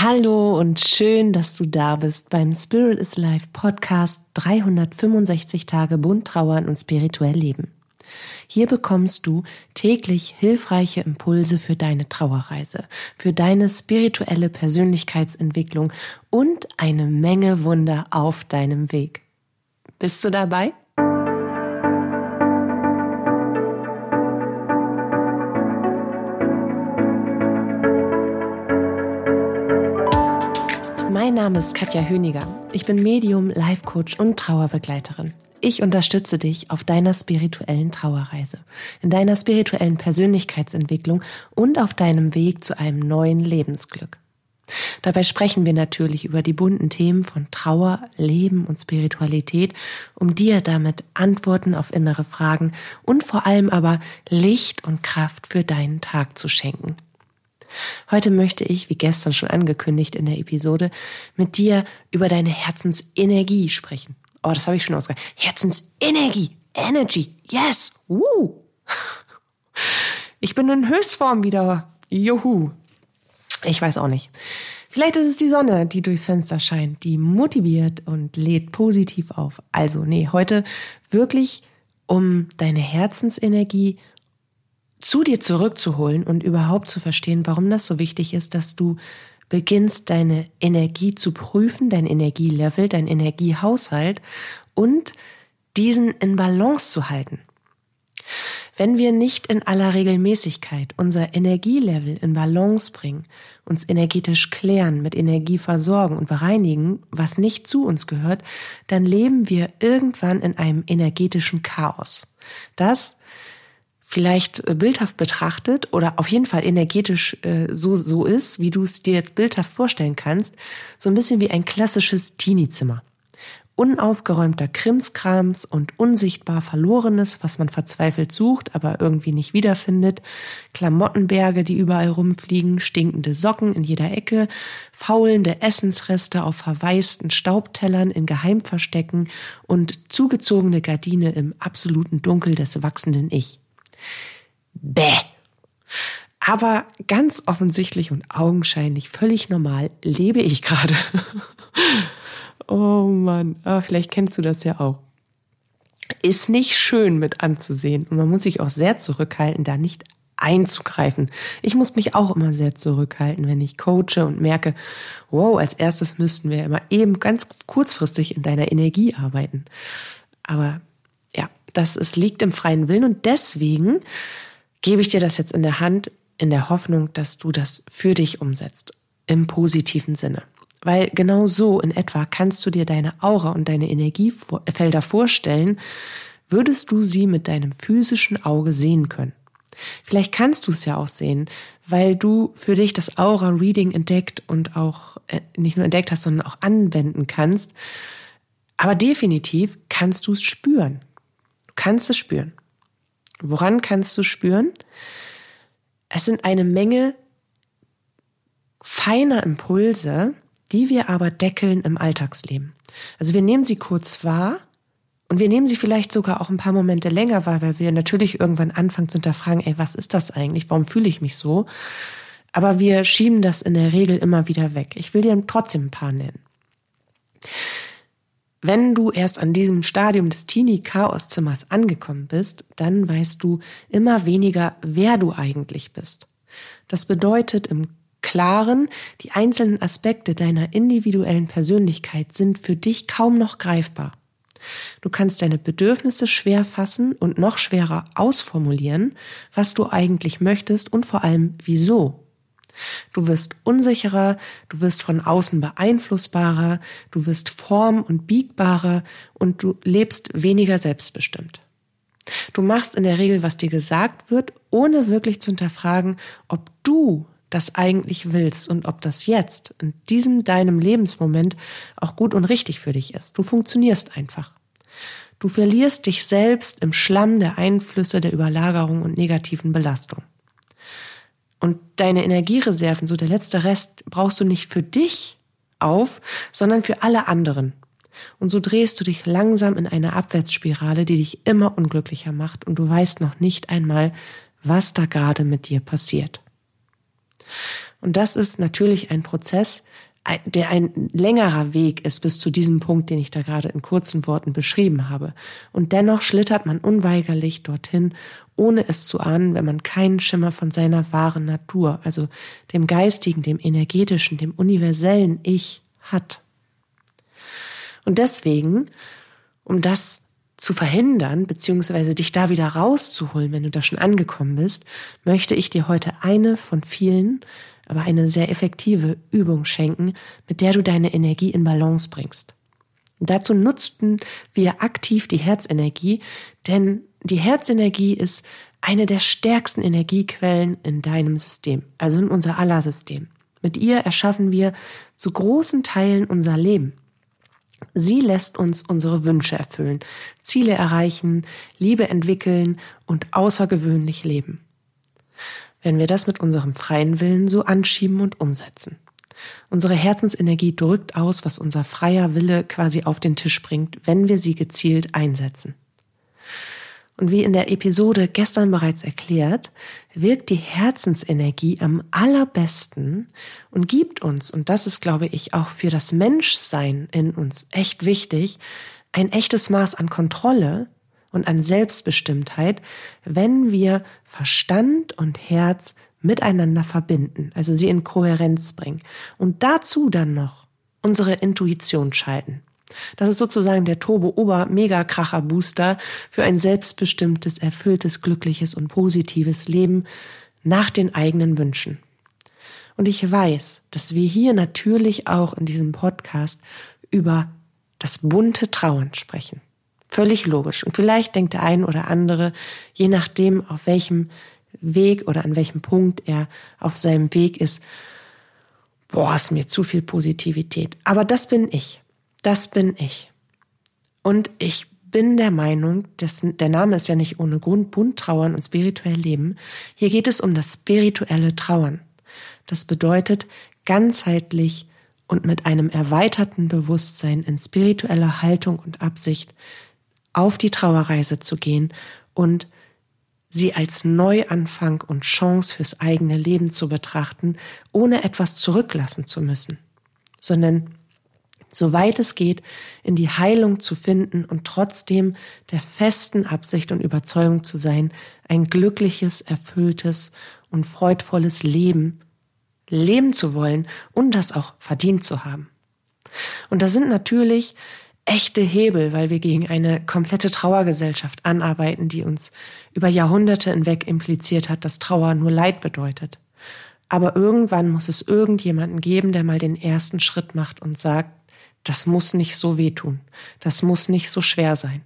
Hallo und schön, dass du da bist beim Spirit is Life Podcast 365 Tage bunt trauern und spirituell leben. Hier bekommst du täglich hilfreiche Impulse für deine Trauerreise, für deine spirituelle Persönlichkeitsentwicklung und eine Menge Wunder auf deinem Weg. Bist du dabei? Name ist Katja Höniger. Ich bin Medium, Life Coach und Trauerbegleiterin. Ich unterstütze dich auf deiner spirituellen Trauerreise, in deiner spirituellen Persönlichkeitsentwicklung und auf deinem Weg zu einem neuen Lebensglück. Dabei sprechen wir natürlich über die bunten Themen von Trauer, Leben und Spiritualität, um dir damit Antworten auf innere Fragen und vor allem aber Licht und Kraft für deinen Tag zu schenken. Heute möchte ich, wie gestern schon angekündigt in der Episode, mit dir über deine Herzensenergie sprechen. Oh, das habe ich schon ausgesprochen. Herzensenergie. Energy. Yes. Woo. Ich bin in Höchstform wieder. Juhu. Ich weiß auch nicht. Vielleicht ist es die Sonne, die durchs Fenster scheint, die motiviert und lädt positiv auf. Also, nee, heute wirklich um deine Herzensenergie zu dir zurückzuholen und überhaupt zu verstehen, warum das so wichtig ist, dass du beginnst, deine Energie zu prüfen, dein Energielevel, dein Energiehaushalt und diesen in Balance zu halten. Wenn wir nicht in aller Regelmäßigkeit unser Energielevel in Balance bringen, uns energetisch klären, mit Energie versorgen und bereinigen, was nicht zu uns gehört, dann leben wir irgendwann in einem energetischen Chaos. Das vielleicht äh, bildhaft betrachtet oder auf jeden Fall energetisch äh, so, so ist, wie du es dir jetzt bildhaft vorstellen kannst, so ein bisschen wie ein klassisches Teenie-Zimmer. Unaufgeräumter Krimskrams und unsichtbar Verlorenes, was man verzweifelt sucht, aber irgendwie nicht wiederfindet, Klamottenberge, die überall rumfliegen, stinkende Socken in jeder Ecke, faulende Essensreste auf verwaisten Staubtellern in Geheimverstecken und zugezogene Gardine im absoluten Dunkel des wachsenden Ich. Bäh. Aber ganz offensichtlich und augenscheinlich völlig normal lebe ich gerade. oh Mann, aber vielleicht kennst du das ja auch. Ist nicht schön mit anzusehen und man muss sich auch sehr zurückhalten, da nicht einzugreifen. Ich muss mich auch immer sehr zurückhalten, wenn ich coache und merke, wow, als erstes müssten wir immer eben ganz kurzfristig in deiner Energie arbeiten. Aber dass es liegt im freien Willen und deswegen gebe ich dir das jetzt in der Hand in der Hoffnung, dass du das für dich umsetzt im positiven Sinne. Weil genau so in etwa kannst du dir deine Aura und deine Energiefelder vorstellen, würdest du sie mit deinem physischen Auge sehen können. Vielleicht kannst du es ja auch sehen, weil du für dich das Aura-Reading entdeckt und auch äh, nicht nur entdeckt hast, sondern auch anwenden kannst. Aber definitiv kannst du es spüren kannst es spüren. Woran kannst du spüren? Es sind eine Menge feiner Impulse, die wir aber deckeln im Alltagsleben. Also wir nehmen sie kurz wahr und wir nehmen sie vielleicht sogar auch ein paar Momente länger wahr, weil wir natürlich irgendwann anfangen zu hinterfragen, ey, was ist das eigentlich? Warum fühle ich mich so? Aber wir schieben das in der Regel immer wieder weg. Ich will dir trotzdem ein paar nennen. Wenn du erst an diesem Stadium des Teenie-Chaos-Zimmers angekommen bist, dann weißt du immer weniger, wer du eigentlich bist. Das bedeutet im Klaren, die einzelnen Aspekte deiner individuellen Persönlichkeit sind für dich kaum noch greifbar. Du kannst deine Bedürfnisse schwer fassen und noch schwerer ausformulieren, was du eigentlich möchtest und vor allem wieso. Du wirst unsicherer, du wirst von außen beeinflussbarer, du wirst form- und biegbarer und du lebst weniger selbstbestimmt. Du machst in der Regel, was dir gesagt wird, ohne wirklich zu hinterfragen, ob du das eigentlich willst und ob das jetzt, in diesem deinem Lebensmoment, auch gut und richtig für dich ist. Du funktionierst einfach. Du verlierst dich selbst im Schlamm der Einflüsse der Überlagerung und negativen Belastung. Und deine Energiereserven, so der letzte Rest, brauchst du nicht für dich auf, sondern für alle anderen. Und so drehst du dich langsam in eine Abwärtsspirale, die dich immer unglücklicher macht und du weißt noch nicht einmal, was da gerade mit dir passiert. Und das ist natürlich ein Prozess, der ein längerer Weg ist bis zu diesem Punkt, den ich da gerade in kurzen Worten beschrieben habe. Und dennoch schlittert man unweigerlich dorthin, ohne es zu ahnen, wenn man keinen Schimmer von seiner wahren Natur, also dem geistigen, dem energetischen, dem universellen Ich hat. Und deswegen, um das zu verhindern, beziehungsweise dich da wieder rauszuholen, wenn du da schon angekommen bist, möchte ich dir heute eine von vielen aber eine sehr effektive Übung schenken, mit der du deine Energie in Balance bringst. Und dazu nutzten wir aktiv die Herzenergie, denn die Herzenergie ist eine der stärksten Energiequellen in deinem System, also in unser aller System. Mit ihr erschaffen wir zu großen Teilen unser Leben. Sie lässt uns unsere Wünsche erfüllen, Ziele erreichen, Liebe entwickeln und außergewöhnlich leben wenn wir das mit unserem freien Willen so anschieben und umsetzen. Unsere Herzensenergie drückt aus, was unser freier Wille quasi auf den Tisch bringt, wenn wir sie gezielt einsetzen. Und wie in der Episode gestern bereits erklärt, wirkt die Herzensenergie am allerbesten und gibt uns, und das ist, glaube ich, auch für das Menschsein in uns echt wichtig, ein echtes Maß an Kontrolle und an Selbstbestimmtheit, wenn wir Verstand und Herz miteinander verbinden, also sie in Kohärenz bringen und dazu dann noch unsere Intuition schalten. Das ist sozusagen der Turbo-Ober-Mega-Kracher-Booster für ein selbstbestimmtes, erfülltes, glückliches und positives Leben nach den eigenen Wünschen. Und ich weiß, dass wir hier natürlich auch in diesem Podcast über das bunte Trauen sprechen. Völlig logisch. Und vielleicht denkt der ein oder andere, je nachdem, auf welchem Weg oder an welchem Punkt er auf seinem Weg ist, boah, ist mir zu viel Positivität. Aber das bin ich. Das bin ich. Und ich bin der Meinung, dass der Name ist ja nicht ohne Grund bunt trauern und spirituell leben. Hier geht es um das spirituelle Trauern. Das bedeutet ganzheitlich und mit einem erweiterten Bewusstsein in spiritueller Haltung und Absicht auf die Trauerreise zu gehen und sie als Neuanfang und Chance fürs eigene Leben zu betrachten, ohne etwas zurücklassen zu müssen, sondern soweit es geht, in die Heilung zu finden und trotzdem der festen Absicht und Überzeugung zu sein, ein glückliches, erfülltes und freudvolles Leben leben zu wollen und das auch verdient zu haben. Und da sind natürlich echte Hebel, weil wir gegen eine komplette Trauergesellschaft anarbeiten, die uns über Jahrhunderte hinweg impliziert hat, dass Trauer nur Leid bedeutet. Aber irgendwann muss es irgendjemanden geben, der mal den ersten Schritt macht und sagt, das muss nicht so wehtun, das muss nicht so schwer sein.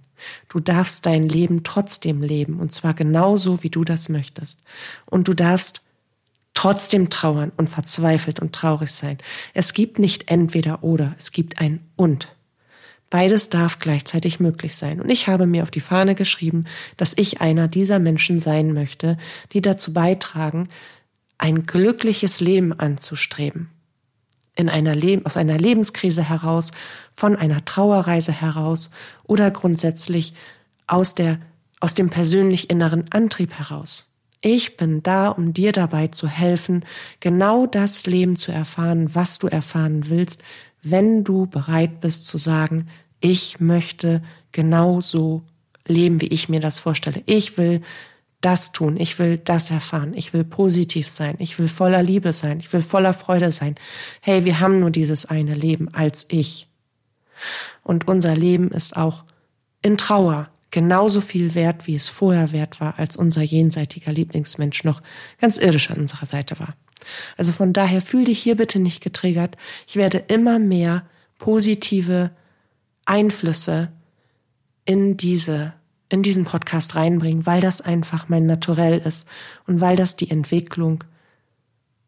Du darfst dein Leben trotzdem leben, und zwar genauso, wie du das möchtest. Und du darfst trotzdem trauern und verzweifelt und traurig sein. Es gibt nicht entweder oder, es gibt ein und. Beides darf gleichzeitig möglich sein. Und ich habe mir auf die Fahne geschrieben, dass ich einer dieser Menschen sein möchte, die dazu beitragen, ein glückliches Leben anzustreben. In einer Leben, aus einer Lebenskrise heraus, von einer Trauerreise heraus oder grundsätzlich aus der, aus dem persönlich inneren Antrieb heraus. Ich bin da, um dir dabei zu helfen, genau das Leben zu erfahren, was du erfahren willst, wenn du bereit bist zu sagen, ich möchte genauso leben, wie ich mir das vorstelle. Ich will das tun, ich will das erfahren, ich will positiv sein, ich will voller Liebe sein, ich will voller Freude sein. Hey, wir haben nur dieses eine Leben als ich. Und unser Leben ist auch in Trauer genauso viel wert, wie es vorher wert war, als unser jenseitiger Lieblingsmensch noch ganz irdisch an unserer Seite war. Also von daher fühl dich hier bitte nicht getriggert. Ich werde immer mehr positive Einflüsse in diese in diesen Podcast reinbringen, weil das einfach mein Naturell ist und weil das die Entwicklung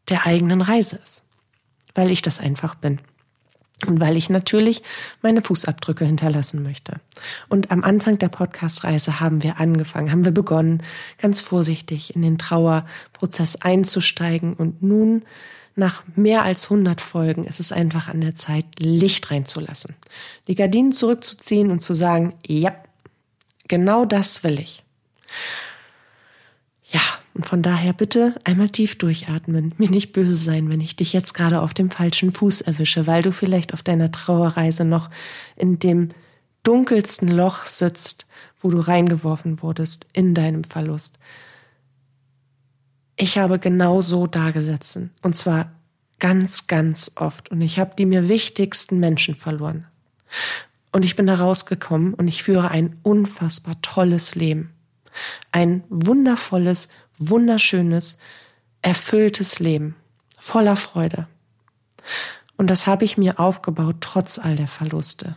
der eigenen Reise ist, weil ich das einfach bin. Und weil ich natürlich meine Fußabdrücke hinterlassen möchte. Und am Anfang der Podcast-Reise haben wir angefangen, haben wir begonnen, ganz vorsichtig in den Trauerprozess einzusteigen. Und nun nach mehr als 100 Folgen ist es einfach an der Zeit, Licht reinzulassen. Die Gardinen zurückzuziehen und zu sagen, ja, genau das will ich. Ja, Und von daher bitte einmal tief durchatmen, mir nicht böse sein, wenn ich dich jetzt gerade auf dem falschen Fuß erwische, weil du vielleicht auf deiner Trauerreise noch in dem dunkelsten Loch sitzt, wo du reingeworfen wurdest in deinem Verlust. Ich habe genau so dagesessen. Und zwar ganz, ganz oft. Und ich habe die mir wichtigsten Menschen verloren. Und ich bin da rausgekommen und ich führe ein unfassbar tolles Leben. Ein wundervolles, wunderschönes, erfülltes Leben. Voller Freude. Und das habe ich mir aufgebaut trotz all der Verluste.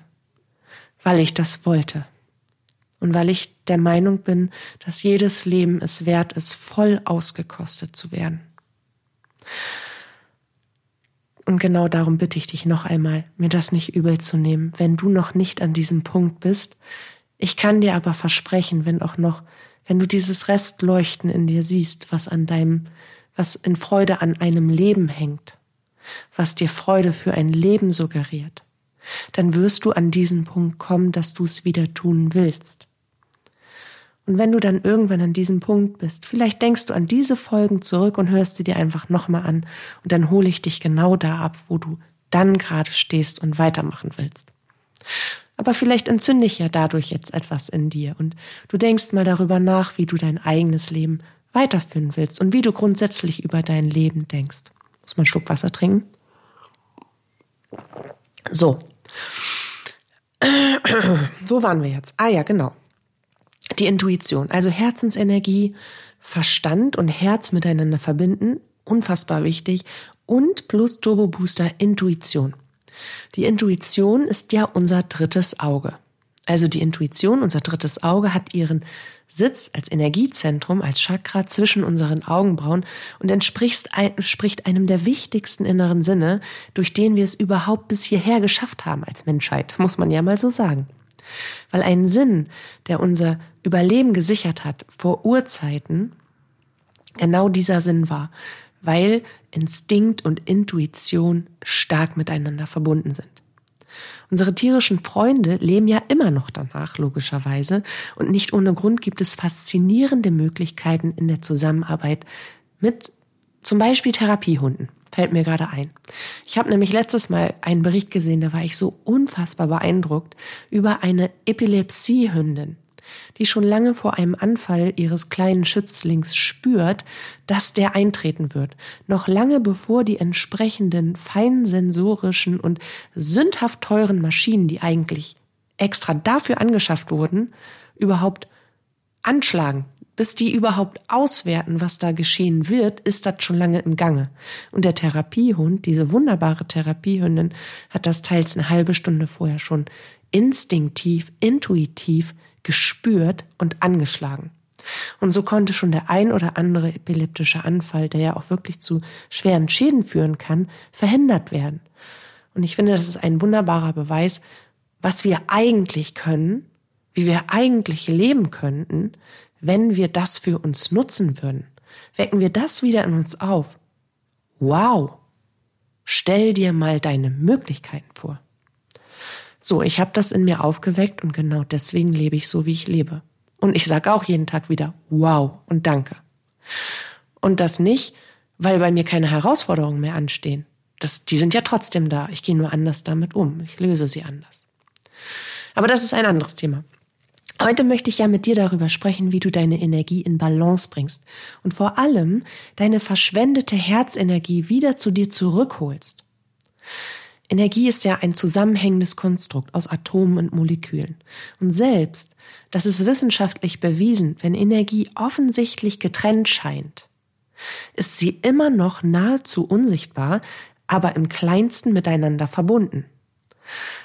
Weil ich das wollte. Und weil ich der Meinung bin, dass jedes Leben es wert ist, voll ausgekostet zu werden. Und genau darum bitte ich dich noch einmal, mir das nicht übel zu nehmen, wenn du noch nicht an diesem Punkt bist. Ich kann dir aber versprechen, wenn auch noch, wenn du dieses Restleuchten in dir siehst, was an deinem, was in Freude an einem Leben hängt, was dir Freude für ein Leben suggeriert, dann wirst du an diesen Punkt kommen, dass du es wieder tun willst. Und wenn du dann irgendwann an diesem Punkt bist, vielleicht denkst du an diese Folgen zurück und hörst sie dir einfach nochmal an und dann hole ich dich genau da ab, wo du dann gerade stehst und weitermachen willst. Aber vielleicht entzünde ich ja dadurch jetzt etwas in dir und du denkst mal darüber nach, wie du dein eigenes Leben weiterführen willst und wie du grundsätzlich über dein Leben denkst. Muss man einen Schluck Wasser trinken? So. Wo waren wir jetzt? Ah ja, genau die Intuition, also Herzensenergie, Verstand und Herz miteinander verbinden, unfassbar wichtig, und plus Turbo Booster Intuition. Die Intuition ist ja unser drittes Auge. Also die Intuition, unser drittes Auge, hat ihren Sitz als Energiezentrum, als Chakra zwischen unseren Augenbrauen und entspricht, einem der wichtigsten inneren Sinne, durch den wir es überhaupt bis hierher geschafft haben als Menschheit, muss man ja mal so sagen. Weil ein Sinn, der unser Überleben gesichert hat vor Urzeiten, genau dieser Sinn war, weil Instinkt und Intuition stark miteinander verbunden sind. Unsere tierischen Freunde leben ja immer noch danach, logischerweise, und nicht ohne Grund gibt es faszinierende Möglichkeiten in der Zusammenarbeit mit zum Beispiel Therapiehunden. Fällt mir gerade ein. Ich habe nämlich letztes Mal einen Bericht gesehen, da war ich so unfassbar beeindruckt über eine Epilepsiehündin, die schon lange vor einem Anfall ihres kleinen Schützlings spürt, dass der eintreten wird. Noch lange bevor die entsprechenden feinsensorischen und sündhaft teuren Maschinen, die eigentlich extra dafür angeschafft wurden, überhaupt anschlagen bis die überhaupt auswerten, was da geschehen wird, ist das schon lange im Gange. Und der Therapiehund, diese wunderbare Therapiehündin, hat das teils eine halbe Stunde vorher schon instinktiv, intuitiv gespürt und angeschlagen. Und so konnte schon der ein oder andere epileptische Anfall, der ja auch wirklich zu schweren Schäden führen kann, verhindert werden. Und ich finde, das ist ein wunderbarer Beweis, was wir eigentlich können, wie wir eigentlich leben könnten, wenn wir das für uns nutzen würden, wecken wir das wieder in uns auf. Wow! Stell dir mal deine Möglichkeiten vor. So, ich habe das in mir aufgeweckt und genau deswegen lebe ich so, wie ich lebe. Und ich sage auch jeden Tag wieder Wow und Danke. Und das nicht, weil bei mir keine Herausforderungen mehr anstehen. Das, die sind ja trotzdem da. Ich gehe nur anders damit um. Ich löse sie anders. Aber das ist ein anderes Thema. Heute möchte ich ja mit dir darüber sprechen, wie du deine Energie in Balance bringst und vor allem deine verschwendete Herzenergie wieder zu dir zurückholst. Energie ist ja ein zusammenhängendes Konstrukt aus Atomen und Molekülen. Und selbst, das ist wissenschaftlich bewiesen, wenn Energie offensichtlich getrennt scheint, ist sie immer noch nahezu unsichtbar, aber im kleinsten miteinander verbunden.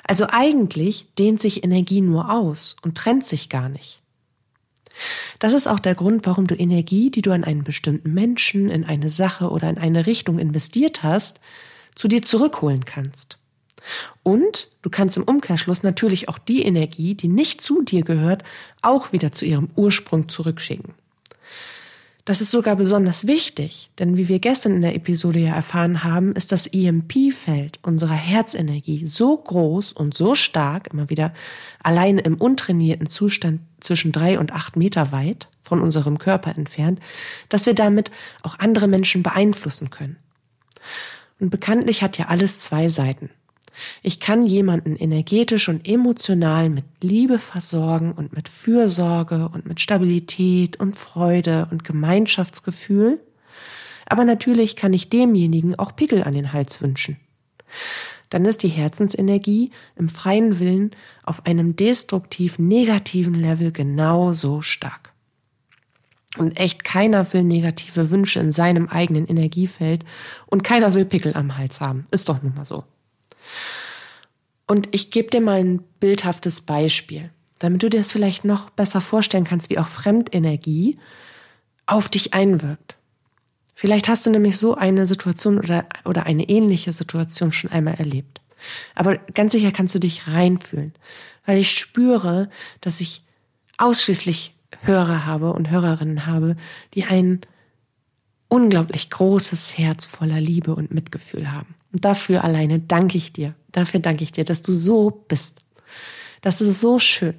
Also eigentlich dehnt sich Energie nur aus und trennt sich gar nicht. Das ist auch der Grund, warum du Energie, die du an einen bestimmten Menschen, in eine Sache oder in eine Richtung investiert hast, zu dir zurückholen kannst. Und du kannst im Umkehrschluss natürlich auch die Energie, die nicht zu dir gehört, auch wieder zu ihrem Ursprung zurückschicken. Das ist sogar besonders wichtig, denn wie wir gestern in der Episode ja erfahren haben, ist das EMP-Feld unserer Herzenergie so groß und so stark, immer wieder allein im untrainierten Zustand zwischen drei und acht Meter weit von unserem Körper entfernt, dass wir damit auch andere Menschen beeinflussen können. Und bekanntlich hat ja alles zwei Seiten. Ich kann jemanden energetisch und emotional mit Liebe versorgen und mit Fürsorge und mit Stabilität und Freude und Gemeinschaftsgefühl. Aber natürlich kann ich demjenigen auch Pickel an den Hals wünschen. Dann ist die Herzensenergie im freien Willen auf einem destruktiv negativen Level genauso stark. Und echt keiner will negative Wünsche in seinem eigenen Energiefeld und keiner will Pickel am Hals haben. Ist doch nun mal so. Und ich gebe dir mal ein bildhaftes Beispiel, damit du dir das vielleicht noch besser vorstellen kannst, wie auch Fremdenergie auf dich einwirkt. Vielleicht hast du nämlich so eine Situation oder, oder eine ähnliche Situation schon einmal erlebt. Aber ganz sicher kannst du dich reinfühlen, weil ich spüre, dass ich ausschließlich Hörer habe und Hörerinnen habe, die ein unglaublich großes Herz voller Liebe und Mitgefühl haben. Und dafür alleine danke ich dir. Dafür danke ich dir, dass du so bist. Das ist so schön.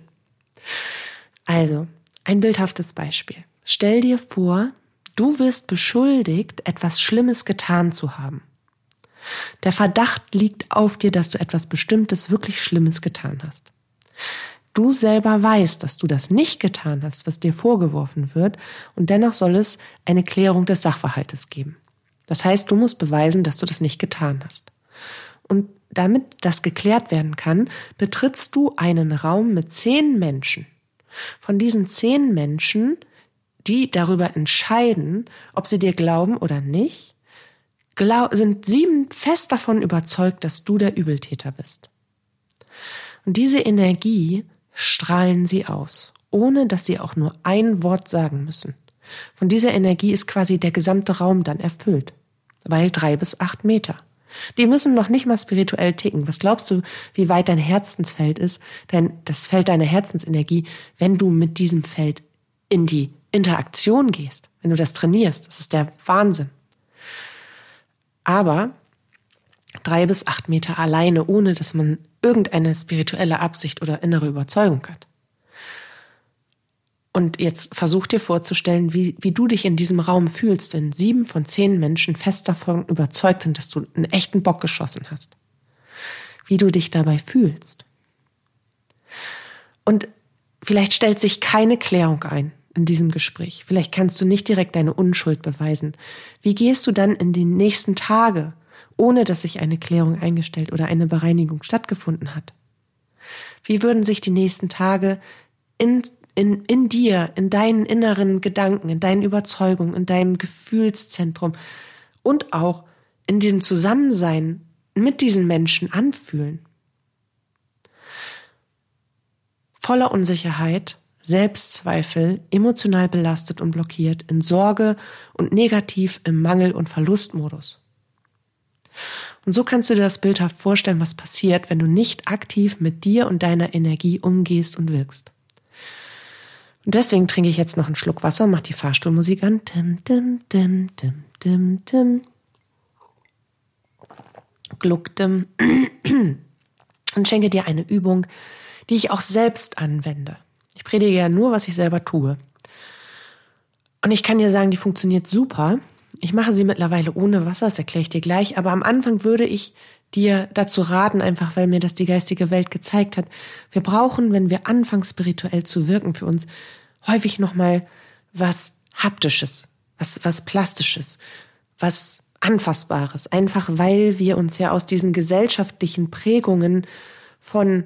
Also, ein bildhaftes Beispiel. Stell dir vor, du wirst beschuldigt, etwas Schlimmes getan zu haben. Der Verdacht liegt auf dir, dass du etwas Bestimmtes, wirklich Schlimmes getan hast. Du selber weißt, dass du das nicht getan hast, was dir vorgeworfen wird, und dennoch soll es eine Klärung des Sachverhaltes geben. Das heißt, du musst beweisen, dass du das nicht getan hast. Und damit das geklärt werden kann, betrittst du einen Raum mit zehn Menschen. Von diesen zehn Menschen, die darüber entscheiden, ob sie dir glauben oder nicht, sind sieben fest davon überzeugt, dass du der Übeltäter bist. Und diese Energie strahlen sie aus, ohne dass sie auch nur ein Wort sagen müssen. Von dieser Energie ist quasi der gesamte Raum dann erfüllt, weil drei bis acht Meter. Die müssen noch nicht mal spirituell ticken. Was glaubst du, wie weit dein Herzensfeld ist, dein, das Feld deiner Herzensenergie, wenn du mit diesem Feld in die Interaktion gehst, wenn du das trainierst? Das ist der Wahnsinn. Aber drei bis acht Meter alleine, ohne dass man irgendeine spirituelle Absicht oder innere Überzeugung hat. Und jetzt versuch dir vorzustellen, wie, wie du dich in diesem Raum fühlst, wenn sieben von zehn Menschen fest davon überzeugt sind, dass du einen echten Bock geschossen hast. Wie du dich dabei fühlst. Und vielleicht stellt sich keine Klärung ein in diesem Gespräch. Vielleicht kannst du nicht direkt deine Unschuld beweisen. Wie gehst du dann in die nächsten Tage, ohne dass sich eine Klärung eingestellt oder eine Bereinigung stattgefunden hat? Wie würden sich die nächsten Tage in in, in dir, in deinen inneren Gedanken, in deinen Überzeugungen, in deinem Gefühlszentrum und auch in diesem Zusammensein mit diesen Menschen anfühlen. Voller Unsicherheit, Selbstzweifel, emotional belastet und blockiert, in Sorge und negativ im Mangel- und Verlustmodus. Und so kannst du dir das bildhaft vorstellen, was passiert, wenn du nicht aktiv mit dir und deiner Energie umgehst und wirkst. Und deswegen trinke ich jetzt noch einen Schluck Wasser, mache die Fahrstuhlmusik an. Tim, tim, tim, tim, tim, tim. Gluck, tim. Und schenke dir eine Übung, die ich auch selbst anwende. Ich predige ja nur, was ich selber tue. Und ich kann dir sagen, die funktioniert super. Ich mache sie mittlerweile ohne Wasser, das erkläre ich dir gleich. Aber am Anfang würde ich dir dazu raten, einfach weil mir das die geistige Welt gezeigt hat. Wir brauchen, wenn wir anfangen spirituell zu wirken für uns, häufig nochmal was haptisches, was, was plastisches, was anfassbares. Einfach weil wir uns ja aus diesen gesellschaftlichen Prägungen von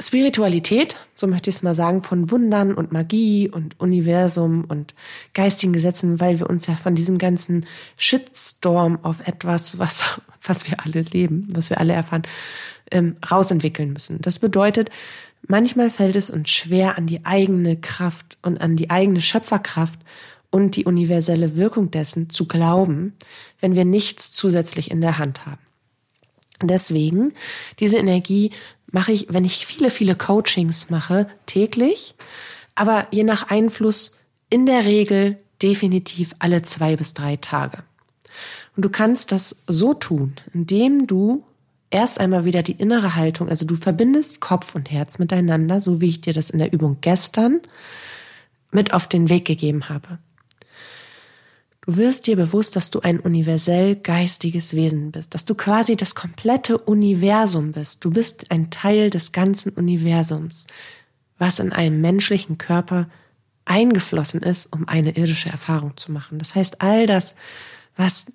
Spiritualität, so möchte ich es mal sagen, von Wundern und Magie und Universum und geistigen Gesetzen, weil wir uns ja von diesem ganzen Shitstorm auf etwas, was, was wir alle leben, was wir alle erfahren, ähm, rausentwickeln müssen. Das bedeutet, manchmal fällt es uns schwer, an die eigene Kraft und an die eigene Schöpferkraft und die universelle Wirkung dessen zu glauben, wenn wir nichts zusätzlich in der Hand haben. Deswegen, diese Energie mache ich, wenn ich viele, viele Coachings mache, täglich, aber je nach Einfluss in der Regel definitiv alle zwei bis drei Tage. Und du kannst das so tun, indem du erst einmal wieder die innere Haltung, also du verbindest Kopf und Herz miteinander, so wie ich dir das in der Übung gestern mit auf den Weg gegeben habe. Du wirst dir bewusst, dass du ein universell geistiges Wesen bist, dass du quasi das komplette Universum bist. Du bist ein Teil des ganzen Universums, was in einem menschlichen Körper eingeflossen ist, um eine irdische Erfahrung zu machen. Das heißt, all das, was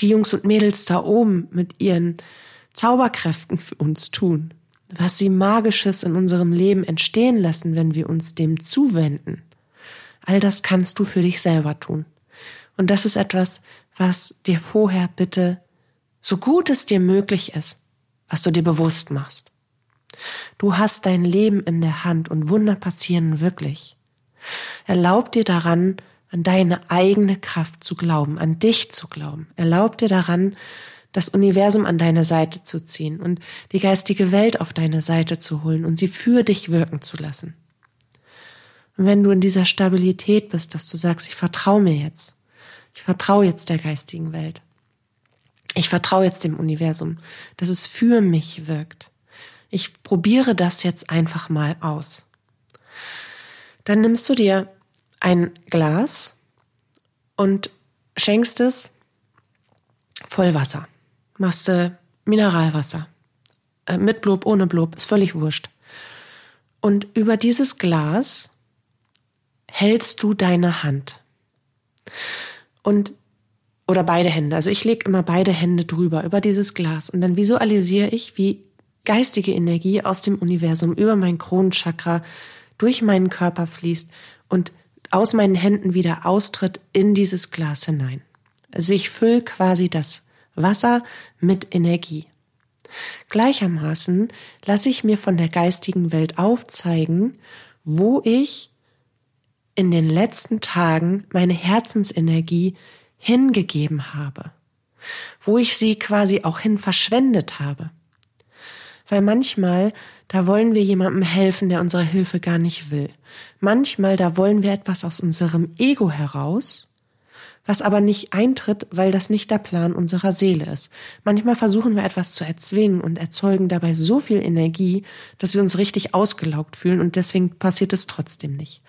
die Jungs und Mädels da oben mit ihren Zauberkräften für uns tun, was sie magisches in unserem Leben entstehen lassen, wenn wir uns dem zuwenden, All das kannst du für dich selber tun. Und das ist etwas, was dir vorher bitte, so gut es dir möglich ist, was du dir bewusst machst. Du hast dein Leben in der Hand und Wunder passieren wirklich. Erlaub dir daran, an deine eigene Kraft zu glauben, an dich zu glauben. Erlaub dir daran, das Universum an deine Seite zu ziehen und die geistige Welt auf deine Seite zu holen und sie für dich wirken zu lassen. Wenn du in dieser Stabilität bist, dass du sagst, ich vertraue mir jetzt, ich vertraue jetzt der geistigen Welt, ich vertraue jetzt dem Universum, dass es für mich wirkt. Ich probiere das jetzt einfach mal aus. Dann nimmst du dir ein Glas und schenkst es voll Wasser. Machst du Mineralwasser. Äh, mit Blub, ohne Blub, ist völlig wurscht. Und über dieses Glas hältst du deine Hand. Und oder beide Hände. Also ich lege immer beide Hände drüber, über dieses Glas. Und dann visualisiere ich, wie geistige Energie aus dem Universum über mein Kronenchakra durch meinen Körper fließt und aus meinen Händen wieder austritt in dieses Glas hinein. Also ich fülle quasi das Wasser mit Energie. Gleichermaßen lasse ich mir von der geistigen Welt aufzeigen, wo ich in den letzten Tagen meine Herzensenergie hingegeben habe, wo ich sie quasi auch hin verschwendet habe. Weil manchmal, da wollen wir jemandem helfen, der unsere Hilfe gar nicht will. Manchmal, da wollen wir etwas aus unserem Ego heraus, was aber nicht eintritt, weil das nicht der Plan unserer Seele ist. Manchmal versuchen wir etwas zu erzwingen und erzeugen dabei so viel Energie, dass wir uns richtig ausgelaugt fühlen und deswegen passiert es trotzdem nicht.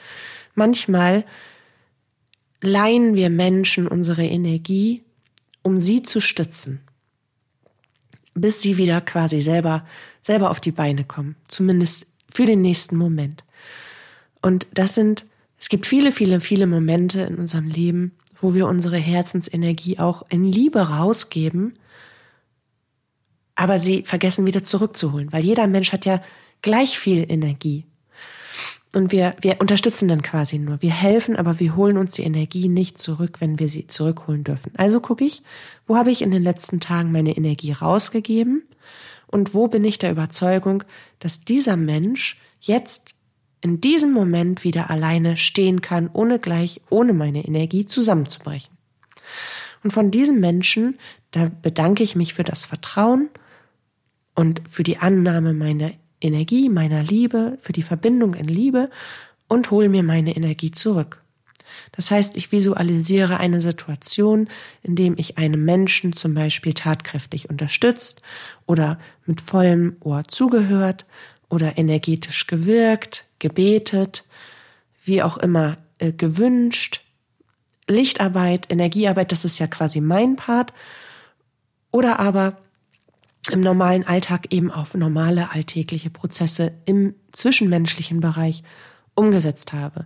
Manchmal leihen wir Menschen unsere Energie, um sie zu stützen, bis sie wieder quasi selber, selber auf die Beine kommen, zumindest für den nächsten Moment. Und das sind, es gibt viele, viele, viele Momente in unserem Leben, wo wir unsere Herzensenergie auch in Liebe rausgeben, aber sie vergessen wieder zurückzuholen, weil jeder Mensch hat ja gleich viel Energie. Und wir, wir unterstützen dann quasi nur. Wir helfen, aber wir holen uns die Energie nicht zurück, wenn wir sie zurückholen dürfen. Also gucke ich, wo habe ich in den letzten Tagen meine Energie rausgegeben und wo bin ich der Überzeugung, dass dieser Mensch jetzt in diesem Moment wieder alleine stehen kann, ohne gleich, ohne meine Energie zusammenzubrechen. Und von diesem Menschen, da bedanke ich mich für das Vertrauen und für die Annahme meiner Energie, meiner Liebe, für die Verbindung in Liebe und hole mir meine Energie zurück. Das heißt, ich visualisiere eine Situation, in dem ich einem Menschen zum Beispiel tatkräftig unterstützt oder mit vollem Ohr zugehört oder energetisch gewirkt, gebetet, wie auch immer äh, gewünscht. Lichtarbeit, Energiearbeit, das ist ja quasi mein Part. Oder aber im normalen Alltag eben auf normale alltägliche Prozesse im zwischenmenschlichen Bereich umgesetzt habe.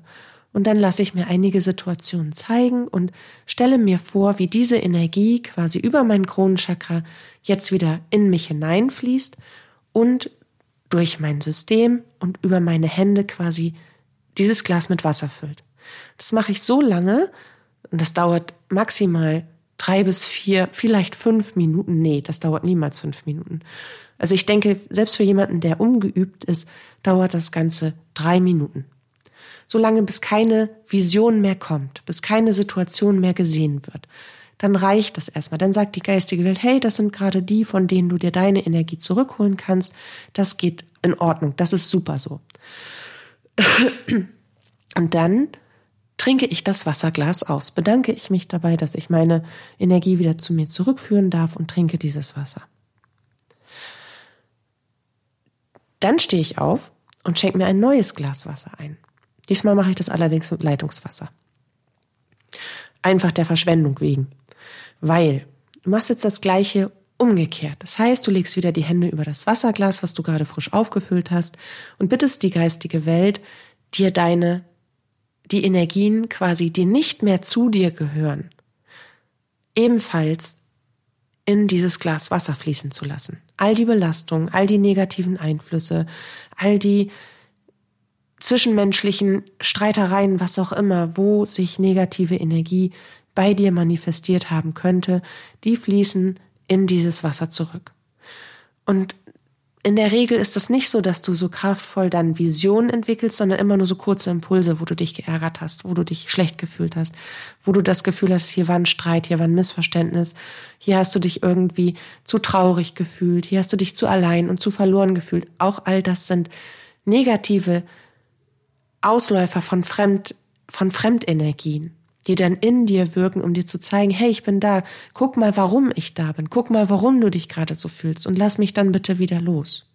Und dann lasse ich mir einige Situationen zeigen und stelle mir vor, wie diese Energie quasi über mein Kronenchakra jetzt wieder in mich hineinfließt und durch mein System und über meine Hände quasi dieses Glas mit Wasser füllt. Das mache ich so lange, und das dauert maximal drei bis vier, vielleicht fünf Minuten. Nee, das dauert niemals fünf Minuten. Also ich denke, selbst für jemanden, der ungeübt ist, dauert das Ganze drei Minuten. Solange bis keine Vision mehr kommt, bis keine Situation mehr gesehen wird, dann reicht das erstmal. Dann sagt die geistige Welt, hey, das sind gerade die, von denen du dir deine Energie zurückholen kannst. Das geht in Ordnung. Das ist super so. Und dann trinke ich das Wasserglas aus, bedanke ich mich dabei, dass ich meine Energie wieder zu mir zurückführen darf und trinke dieses Wasser. Dann stehe ich auf und schenke mir ein neues Glas Wasser ein. Diesmal mache ich das allerdings mit Leitungswasser. Einfach der Verschwendung wegen. Weil du machst jetzt das gleiche umgekehrt. Das heißt, du legst wieder die Hände über das Wasserglas, was du gerade frisch aufgefüllt hast, und bittest die geistige Welt, dir deine, die Energien quasi, die nicht mehr zu dir gehören, ebenfalls in dieses Glas Wasser fließen zu lassen. All die Belastungen, all die negativen Einflüsse, all die zwischenmenschlichen Streitereien, was auch immer, wo sich negative Energie bei dir manifestiert haben könnte, die fließen in dieses Wasser zurück. Und in der Regel ist es nicht so, dass du so kraftvoll dann Visionen entwickelst, sondern immer nur so kurze Impulse, wo du dich geärgert hast, wo du dich schlecht gefühlt hast, wo du das Gefühl hast, hier war ein Streit, hier war ein Missverständnis, hier hast du dich irgendwie zu traurig gefühlt, hier hast du dich zu allein und zu verloren gefühlt. Auch all das sind negative Ausläufer von Fremd, von Fremdenergien die dann in dir wirken, um dir zu zeigen, hey, ich bin da, guck mal, warum ich da bin, guck mal, warum du dich gerade so fühlst und lass mich dann bitte wieder los.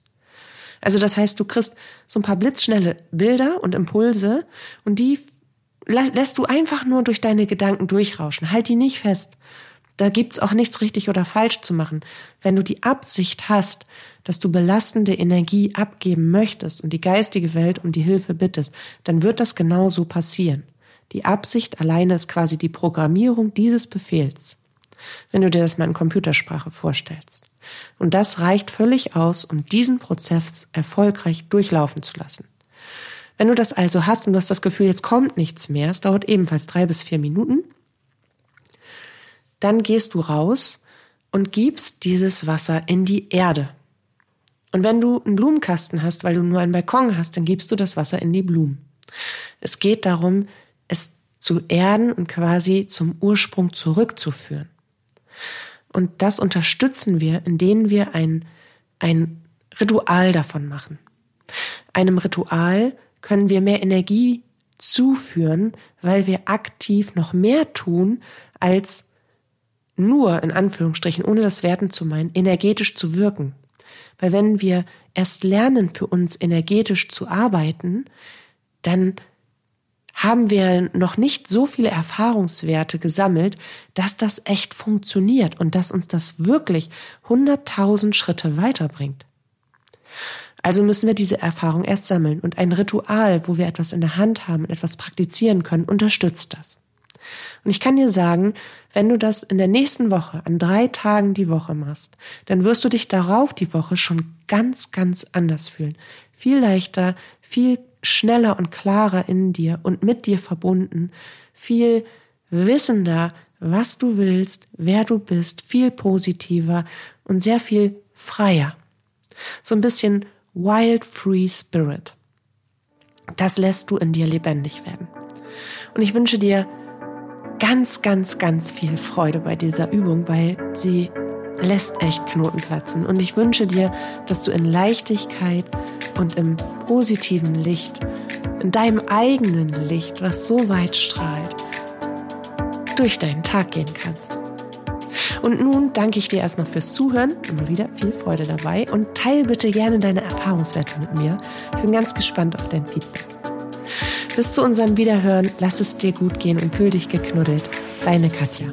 Also das heißt, du kriegst so ein paar blitzschnelle Bilder und Impulse und die lässt du einfach nur durch deine Gedanken durchrauschen. Halt die nicht fest. Da gibt's auch nichts richtig oder falsch zu machen. Wenn du die Absicht hast, dass du belastende Energie abgeben möchtest und die geistige Welt um die Hilfe bittest, dann wird das genau so passieren. Die Absicht alleine ist quasi die Programmierung dieses Befehls, wenn du dir das mal in Computersprache vorstellst. Und das reicht völlig aus, um diesen Prozess erfolgreich durchlaufen zu lassen. Wenn du das also hast und du hast das Gefühl, jetzt kommt nichts mehr, es dauert ebenfalls drei bis vier Minuten, dann gehst du raus und gibst dieses Wasser in die Erde. Und wenn du einen Blumenkasten hast, weil du nur einen Balkon hast, dann gibst du das Wasser in die Blumen. Es geht darum, es zu erden und quasi zum Ursprung zurückzuführen. Und das unterstützen wir, indem wir ein, ein Ritual davon machen. Einem Ritual können wir mehr Energie zuführen, weil wir aktiv noch mehr tun, als nur, in Anführungsstrichen, ohne das Werten zu meinen, energetisch zu wirken. Weil wenn wir erst lernen, für uns energetisch zu arbeiten, dann haben wir noch nicht so viele Erfahrungswerte gesammelt, dass das echt funktioniert und dass uns das wirklich hunderttausend Schritte weiterbringt. Also müssen wir diese Erfahrung erst sammeln und ein Ritual, wo wir etwas in der Hand haben und etwas praktizieren können, unterstützt das. Und ich kann dir sagen, wenn du das in der nächsten Woche an drei Tagen die Woche machst, dann wirst du dich darauf die Woche schon ganz, ganz anders fühlen. Viel leichter, viel schneller und klarer in dir und mit dir verbunden, viel wissender, was du willst, wer du bist, viel positiver und sehr viel freier. So ein bisschen Wild Free Spirit. Das lässt du in dir lebendig werden. Und ich wünsche dir ganz, ganz, ganz viel Freude bei dieser Übung, weil sie lässt echt Knoten platzen. Und ich wünsche dir, dass du in Leichtigkeit und im positiven Licht, in deinem eigenen Licht, was so weit strahlt, durch deinen Tag gehen kannst. Und nun danke ich dir erstmal fürs Zuhören, immer wieder viel Freude dabei und teil bitte gerne deine Erfahrungswerte mit mir. Ich bin ganz gespannt auf dein Feedback. Bis zu unserem Wiederhören, lass es dir gut gehen und fühl dich geknuddelt. Deine Katja.